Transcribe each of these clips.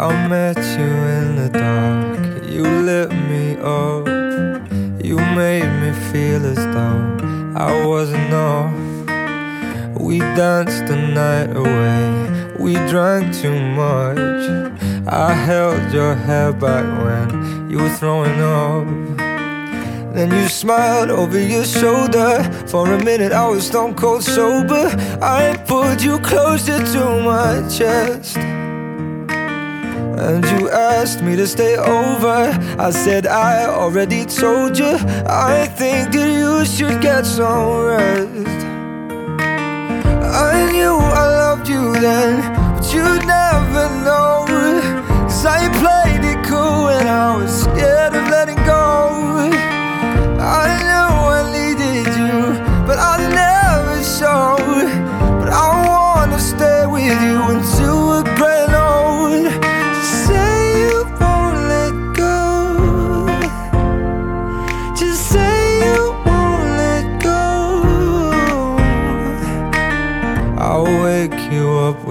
I met you in the dark, you lit me up. You made me feel as though I wasn't off. We danced the night away, we drank too much. I held your hair back when you were throwing up. Then you smiled over your shoulder. For a minute, I was stone cold sober. I pulled you closer to my chest. And you asked me to stay over. I said, I already told you. I think that you should get some rest. I knew I loved you then, but you'd never know.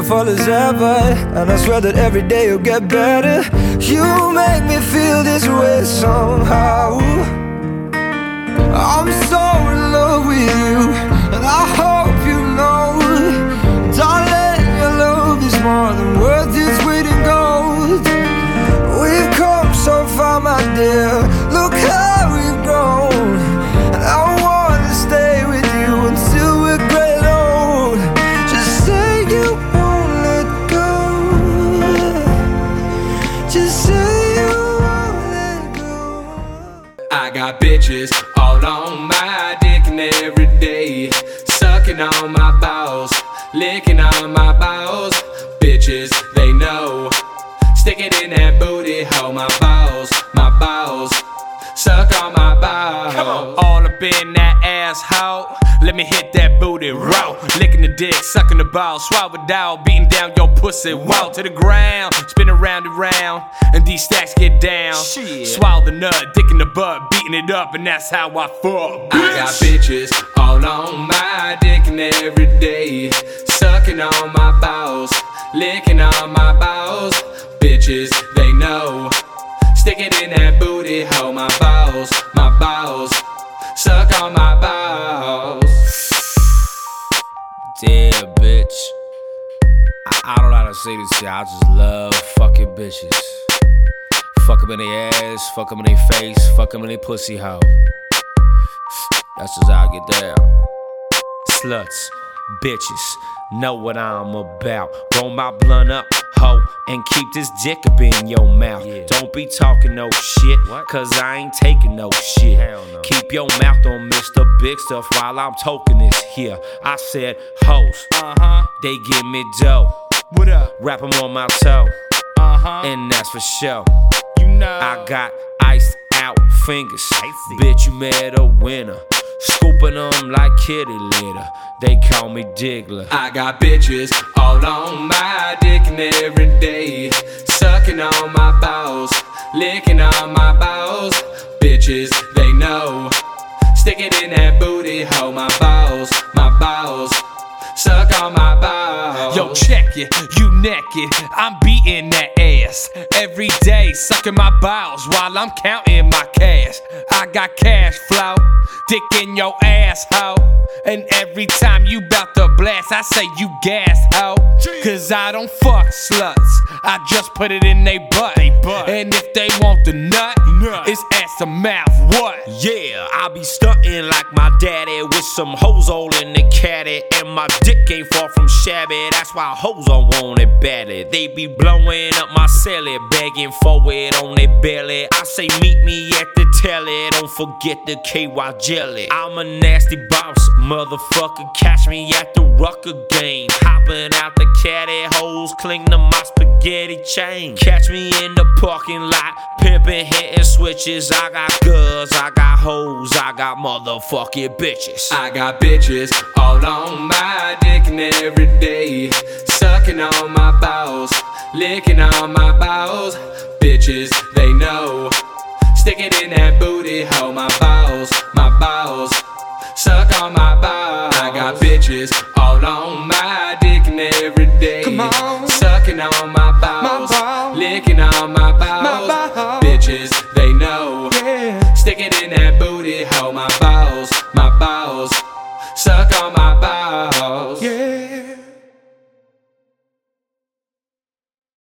beautiful as ever. And I swear that every day you'll get better. You make me feel this way somehow. I'm Got bitches all on my dick and every day, sucking on my balls, licking on my balls. Bitches, they know. Stick it in that booty hole, my balls, my balls. Suck on my balls. All up in that asshole. Let me hit that booty raw. Licking the dick, sucking the ball, swallow out, beating down your pussy. Wow to the ground, spin around and round, and these stacks get down. Swallow the nut, dick in the butt, beating it up, and that's how I fuck. I got bitches all on my dick and every day, sucking on my balls, licking on my balls. Bitches, they know. Stick it in that booty hole, my balls, my balls. Suck on my balls. Damn, bitch. I, I don't know how to say this shit. I just love fucking bitches. Fuck them in their ass, fuck them in their face, fuck them in their pussy hole. That's just how I get down. Sluts, bitches, know what I'm about. Roll my blunt up, hoe, and keep this dick up in your mouth. Don't be talking no shit, cause I ain't taking no shit. Keep your mouth on Mr. Big Stuff while I'm talking this here. I said hoes, uh-huh. they give me dough. What up? Wrap 'em on my toe, uh-huh. and that's for sure. You know, I got iced out fingers. Bitch, you met a winner. Scooping them like kitty litter. They call me Diggler. I got bitches all on my dick and every day, sucking on my balls, licking on my balls. Bitches, they know. Stick it in that booty hole, my balls, my balls. Suck on my balls. Yo, check it, you naked. I'm beating that ass every day, sucking my balls while I'm counting my cash. I got cash flow, dick in your ass, hoe. And every time you bout to blast, I say you gas, hoe. Cause I don't fuck sluts, I just put it in they butt. And if they want the nut, it's ass to mouth. What? Yeah, I be stunting like my daddy with some hoes all in the caddy. And my dick ain't far from shabby. That's why hoes don't want it badly. They be blowing up my celly, begging for it on their belly. I say, meet me at the telly. Don't forget the KY jelly. I'm a nasty boss, Motherfucker, catch me at the rucker game. Hopping out the caddy holes, cling to my spaghetti chain. Catch me in the parking lot, pimping, hitting switches. I got girls, I got hoes, I got motherfucking bitches. I got bitches all on my dick and every day. Sucking on my balls, licking on my balls. Bitches, they know. Stick it in that booty hole, my balls, my balls. Suck on my balls. I got bitches all on my every day. Come on. Sucking on my bowels, my licking on my bowels. my bowels. Bitches, they know. Yeah. Stick it in that booty hole, my bowels, my bowels. Suck on my bowels. Yeah.